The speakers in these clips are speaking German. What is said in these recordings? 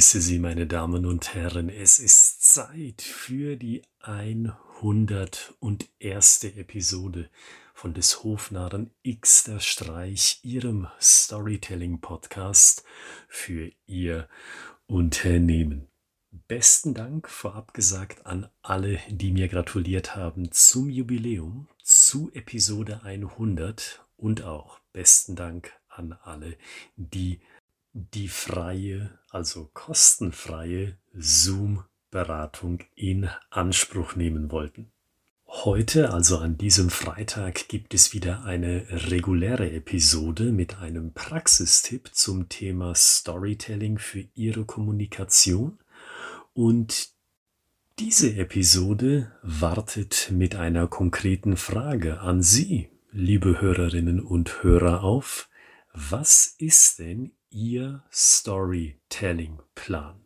grüße Sie, meine Damen und Herren. Es ist Zeit für die 101. Episode von des Hofnarren Xter Streich, Ihrem Storytelling-Podcast für Ihr Unternehmen. Besten Dank vorab gesagt an alle, die mir gratuliert haben zum Jubiläum, zu Episode 100 und auch besten Dank an alle, die die freie, also kostenfreie Zoom-Beratung in Anspruch nehmen wollten. Heute, also an diesem Freitag, gibt es wieder eine reguläre Episode mit einem Praxistipp zum Thema Storytelling für Ihre Kommunikation. Und diese Episode wartet mit einer konkreten Frage an Sie, liebe Hörerinnen und Hörer, auf. Was ist denn Ihr Storytelling-Plan?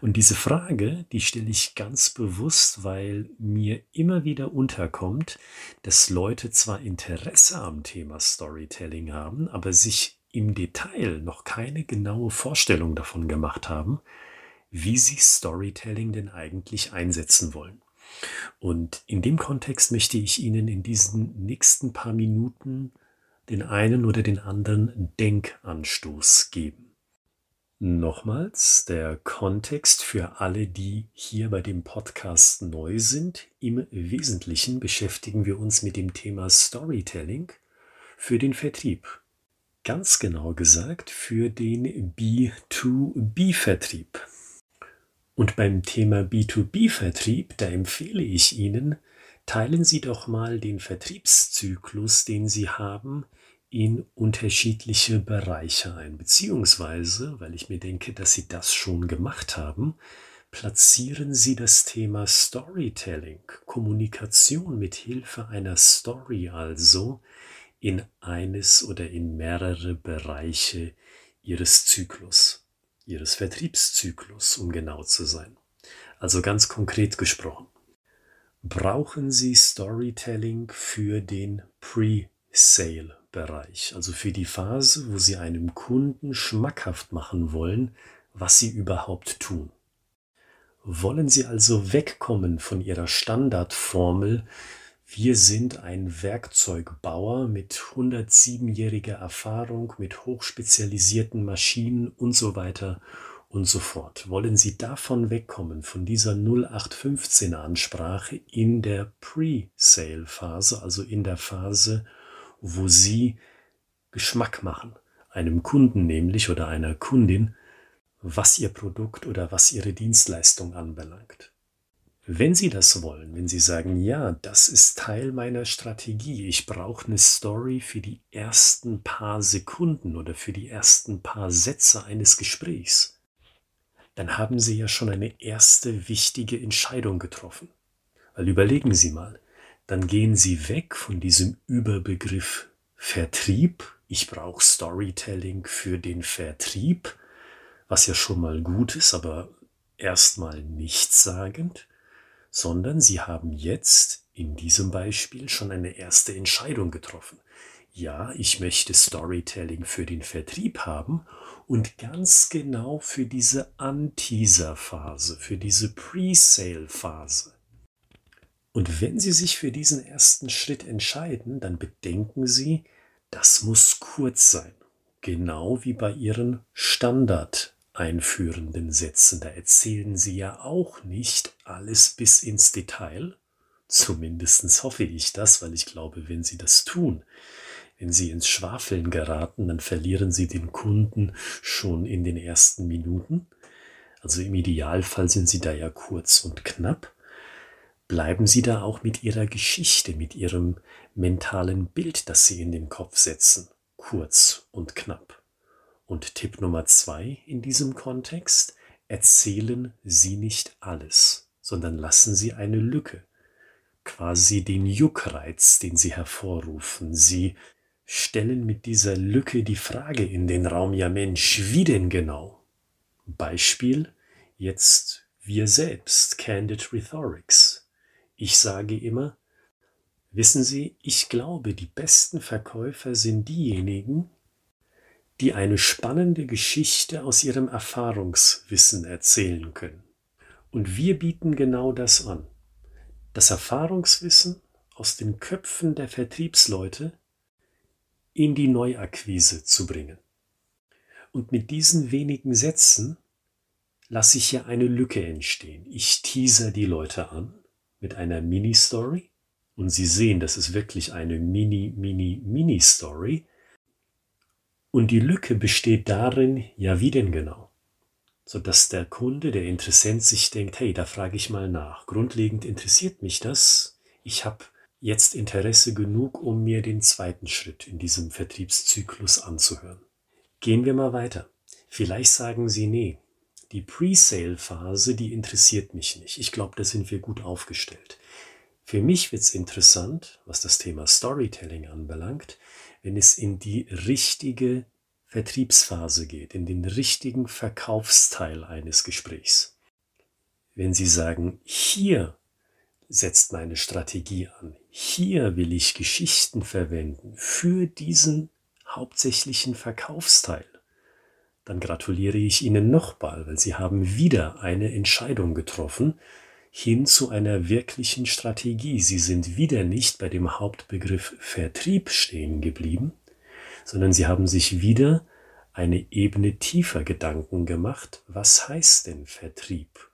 Und diese Frage, die stelle ich ganz bewusst, weil mir immer wieder unterkommt, dass Leute zwar Interesse am Thema Storytelling haben, aber sich im Detail noch keine genaue Vorstellung davon gemacht haben, wie sie Storytelling denn eigentlich einsetzen wollen. Und in dem Kontext möchte ich Ihnen in diesen nächsten paar Minuten den einen oder den anderen Denkanstoß geben. Nochmals der Kontext für alle, die hier bei dem Podcast neu sind. Im Wesentlichen beschäftigen wir uns mit dem Thema Storytelling für den Vertrieb. Ganz genau gesagt für den B2B-Vertrieb. Und beim Thema B2B-Vertrieb, da empfehle ich Ihnen, teilen Sie doch mal den Vertriebszyklus, den Sie haben, in unterschiedliche Bereiche ein. Beziehungsweise, weil ich mir denke, dass Sie das schon gemacht haben, platzieren Sie das Thema Storytelling, Kommunikation mit Hilfe einer Story also, in eines oder in mehrere Bereiche Ihres Zyklus, Ihres Vertriebszyklus, um genau zu sein. Also ganz konkret gesprochen. Brauchen Sie Storytelling für den Pre-Sale Bereich, also für die Phase, wo Sie einem Kunden schmackhaft machen wollen, was Sie überhaupt tun. Wollen Sie also wegkommen von Ihrer Standardformel, wir sind ein Werkzeugbauer mit 107-jähriger Erfahrung, mit hochspezialisierten Maschinen und so weiter und so fort. Wollen Sie davon wegkommen, von dieser 0815 Ansprache in der Pre-Sale-Phase, also in der Phase, wo Sie Geschmack machen, einem Kunden nämlich oder einer Kundin, was Ihr Produkt oder was Ihre Dienstleistung anbelangt. Wenn Sie das wollen, wenn Sie sagen, ja, das ist Teil meiner Strategie, ich brauche eine Story für die ersten paar Sekunden oder für die ersten paar Sätze eines Gesprächs, dann haben Sie ja schon eine erste wichtige Entscheidung getroffen. Weil überlegen Sie mal, dann gehen Sie weg von diesem Überbegriff Vertrieb. Ich brauche Storytelling für den Vertrieb, was ja schon mal gut ist, aber erstmal nichtssagend, sondern Sie haben jetzt in diesem Beispiel schon eine erste Entscheidung getroffen. Ja, ich möchte Storytelling für den Vertrieb haben und ganz genau für diese Anteaser-Phase, für diese Pre-Sale-Phase. Und wenn Sie sich für diesen ersten Schritt entscheiden, dann bedenken Sie, das muss kurz sein. Genau wie bei Ihren Standard einführenden Sätzen. Da erzählen Sie ja auch nicht alles bis ins Detail. Zumindest hoffe ich das, weil ich glaube, wenn Sie das tun, wenn Sie ins Schwafeln geraten, dann verlieren Sie den Kunden schon in den ersten Minuten. Also im Idealfall sind Sie da ja kurz und knapp bleiben Sie da auch mit Ihrer Geschichte, mit Ihrem mentalen Bild, das Sie in den Kopf setzen, kurz und knapp. Und Tipp Nummer zwei in diesem Kontext, erzählen Sie nicht alles, sondern lassen Sie eine Lücke, quasi den Juckreiz, den Sie hervorrufen. Sie stellen mit dieser Lücke die Frage in den Raum, ja Mensch, wie denn genau? Beispiel, jetzt wir selbst, Candid Rhetorics. Ich sage immer, wissen Sie, ich glaube, die besten Verkäufer sind diejenigen, die eine spannende Geschichte aus ihrem Erfahrungswissen erzählen können. Und wir bieten genau das an. Das Erfahrungswissen aus den Köpfen der Vertriebsleute in die Neuakquise zu bringen. Und mit diesen wenigen Sätzen lasse ich hier eine Lücke entstehen. Ich teaser die Leute an mit einer Mini-Story und Sie sehen, das ist wirklich eine Mini, Mini, Mini-Story. Und die Lücke besteht darin, ja wie denn genau? Sodass der Kunde, der Interessent sich denkt, hey, da frage ich mal nach. Grundlegend interessiert mich das. Ich habe jetzt Interesse genug, um mir den zweiten Schritt in diesem Vertriebszyklus anzuhören. Gehen wir mal weiter. Vielleicht sagen Sie, nee, die Pre-Sale-Phase, die interessiert mich nicht. Ich glaube, da sind wir gut aufgestellt. Für mich wird es interessant, was das Thema Storytelling anbelangt, wenn es in die richtige Vertriebsphase geht, in den richtigen Verkaufsteil eines Gesprächs. Wenn Sie sagen, hier setzt meine Strategie an, hier will ich Geschichten verwenden für diesen hauptsächlichen Verkaufsteil, dann gratuliere ich Ihnen nochmal, weil Sie haben wieder eine Entscheidung getroffen, hin zu einer wirklichen Strategie. Sie sind wieder nicht bei dem Hauptbegriff Vertrieb stehen geblieben, sondern sie haben sich wieder eine Ebene tiefer Gedanken gemacht. Was heißt denn Vertrieb?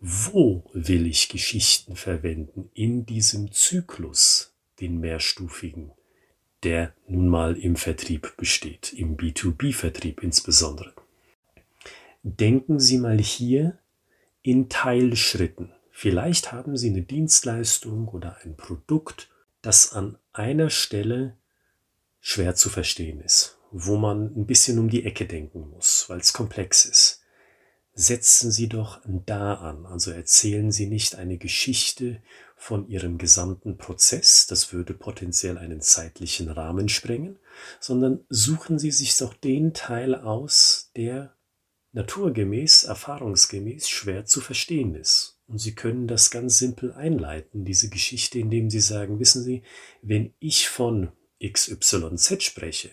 Wo will ich Geschichten verwenden in diesem Zyklus, den mehrstufigen, der nun mal im Vertrieb besteht, im B2B-Vertrieb insbesondere? Denken Sie mal hier in Teilschritten. Vielleicht haben Sie eine Dienstleistung oder ein Produkt, das an einer Stelle schwer zu verstehen ist, wo man ein bisschen um die Ecke denken muss, weil es komplex ist. Setzen Sie doch da an, also erzählen Sie nicht eine Geschichte von Ihrem gesamten Prozess, das würde potenziell einen zeitlichen Rahmen sprengen, sondern suchen Sie sich doch den Teil aus, der naturgemäß, erfahrungsgemäß schwer zu verstehen ist. Und Sie können das ganz simpel einleiten, diese Geschichte, indem Sie sagen, wissen Sie, wenn ich von XYZ spreche,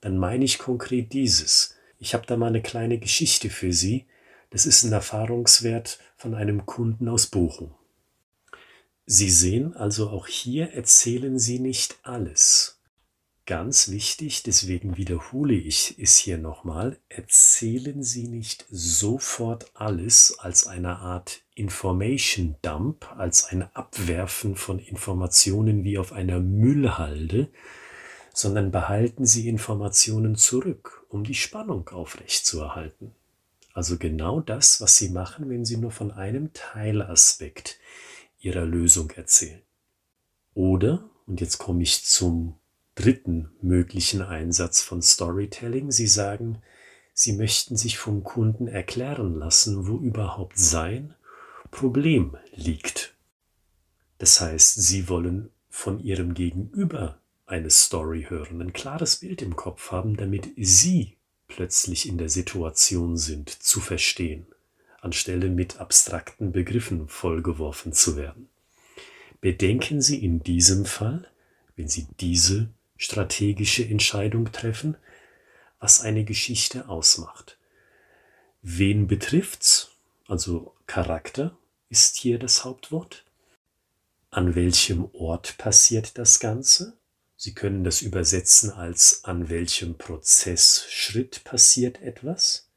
dann meine ich konkret dieses. Ich habe da mal eine kleine Geschichte für Sie. Das ist ein Erfahrungswert von einem Kunden aus Bochum. Sie sehen also auch hier erzählen Sie nicht alles. Ganz wichtig, deswegen wiederhole ich es hier nochmal, erzählen Sie nicht sofort alles als eine Art Information Dump, als ein Abwerfen von Informationen wie auf einer Müllhalde, sondern behalten Sie Informationen zurück, um die Spannung aufrechtzuerhalten. Also genau das, was Sie machen, wenn Sie nur von einem Teilaspekt Ihrer Lösung erzählen. Oder, und jetzt komme ich zum dritten möglichen Einsatz von Storytelling. Sie sagen, Sie möchten sich vom Kunden erklären lassen, wo überhaupt sein Problem liegt. Das heißt, Sie wollen von Ihrem Gegenüber eine Story hören, ein klares Bild im Kopf haben, damit Sie plötzlich in der Situation sind, zu verstehen, anstelle mit abstrakten Begriffen vollgeworfen zu werden. Bedenken Sie in diesem Fall, wenn Sie diese strategische Entscheidung treffen, was eine Geschichte ausmacht. Wen betrifft's? Also Charakter ist hier das Hauptwort. An welchem Ort passiert das Ganze? Sie können das übersetzen als an welchem Prozessschritt passiert etwas.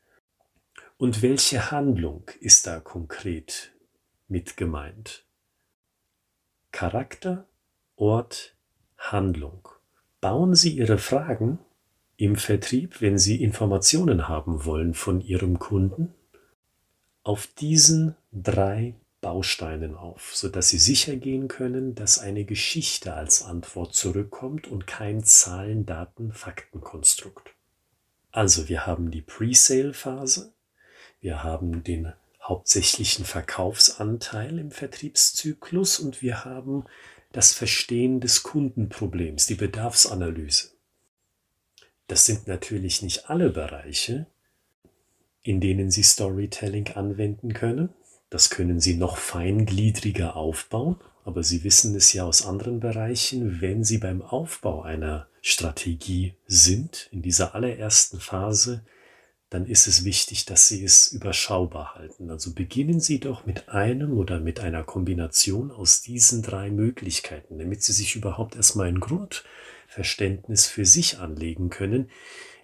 Und welche Handlung ist da konkret mit gemeint? Charakter, Ort, Handlung bauen Sie Ihre Fragen im Vertrieb, wenn Sie Informationen haben wollen von Ihrem Kunden, auf diesen drei Bausteinen auf, sodass Sie sicher gehen können, dass eine Geschichte als Antwort zurückkommt und kein Zahlen, Daten, Faktenkonstrukt. Also wir haben die Pre-Sale-Phase, wir haben den hauptsächlichen Verkaufsanteil im Vertriebszyklus und wir haben das Verstehen des Kundenproblems, die Bedarfsanalyse. Das sind natürlich nicht alle Bereiche, in denen Sie Storytelling anwenden können. Das können Sie noch feingliedriger aufbauen, aber Sie wissen es ja aus anderen Bereichen, wenn Sie beim Aufbau einer Strategie sind, in dieser allerersten Phase, dann ist es wichtig, dass Sie es überschaubar halten. Also beginnen Sie doch mit einem oder mit einer Kombination aus diesen drei Möglichkeiten, damit Sie sich überhaupt erstmal ein Grundverständnis für sich anlegen können.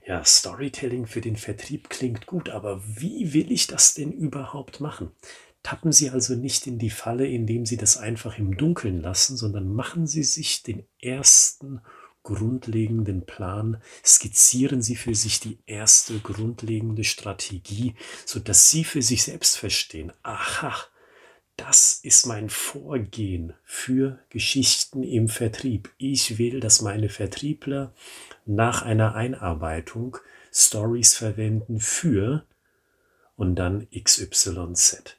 Ja, Storytelling für den Vertrieb klingt gut, aber wie will ich das denn überhaupt machen? Tappen Sie also nicht in die Falle, indem Sie das einfach im Dunkeln lassen, sondern machen Sie sich den ersten grundlegenden Plan, skizzieren Sie für sich die erste grundlegende Strategie, so dass Sie für sich selbst verstehen, aha, das ist mein Vorgehen für Geschichten im Vertrieb. Ich will, dass meine Vertriebler nach einer Einarbeitung Stories verwenden für und dann XYZ.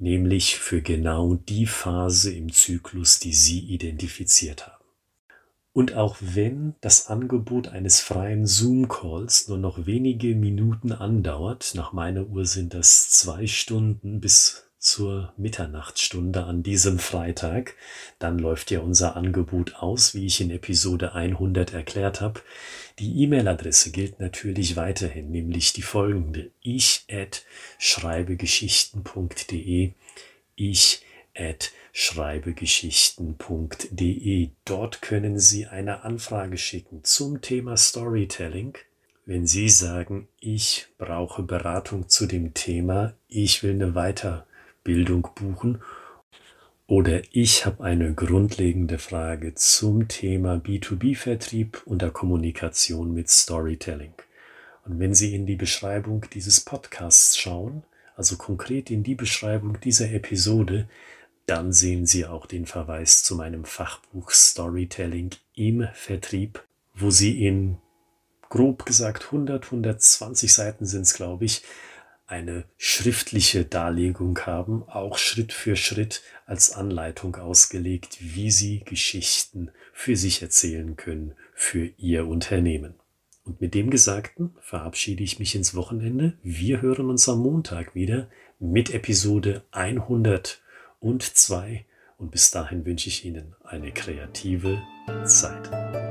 Nämlich für genau die Phase im Zyklus, die Sie identifiziert haben. Und auch wenn das Angebot eines freien Zoom-Calls nur noch wenige Minuten andauert, nach meiner Uhr sind das zwei Stunden bis zur Mitternachtsstunde an diesem Freitag, dann läuft ja unser Angebot aus, wie ich in Episode 100 erklärt habe. Die E-Mail-Adresse gilt natürlich weiterhin, nämlich die folgende ich at schreibegeschichten.de ich at schreibegeschichten.de. Dort können Sie eine Anfrage schicken zum Thema Storytelling. Wenn Sie sagen, ich brauche Beratung zu dem Thema, ich will eine Weiterbildung buchen oder ich habe eine grundlegende Frage zum Thema B2B-Vertrieb und der Kommunikation mit Storytelling. Und wenn Sie in die Beschreibung dieses Podcasts schauen, also konkret in die Beschreibung dieser Episode, dann sehen Sie auch den Verweis zu meinem Fachbuch Storytelling im Vertrieb, wo Sie in grob gesagt 100, 120 Seiten sind es, glaube ich, eine schriftliche Darlegung haben, auch Schritt für Schritt als Anleitung ausgelegt, wie Sie Geschichten für sich erzählen können, für Ihr Unternehmen. Und mit dem Gesagten verabschiede ich mich ins Wochenende. Wir hören uns am Montag wieder mit Episode 100 und zwei. Und bis dahin wünsche ich Ihnen eine kreative Zeit.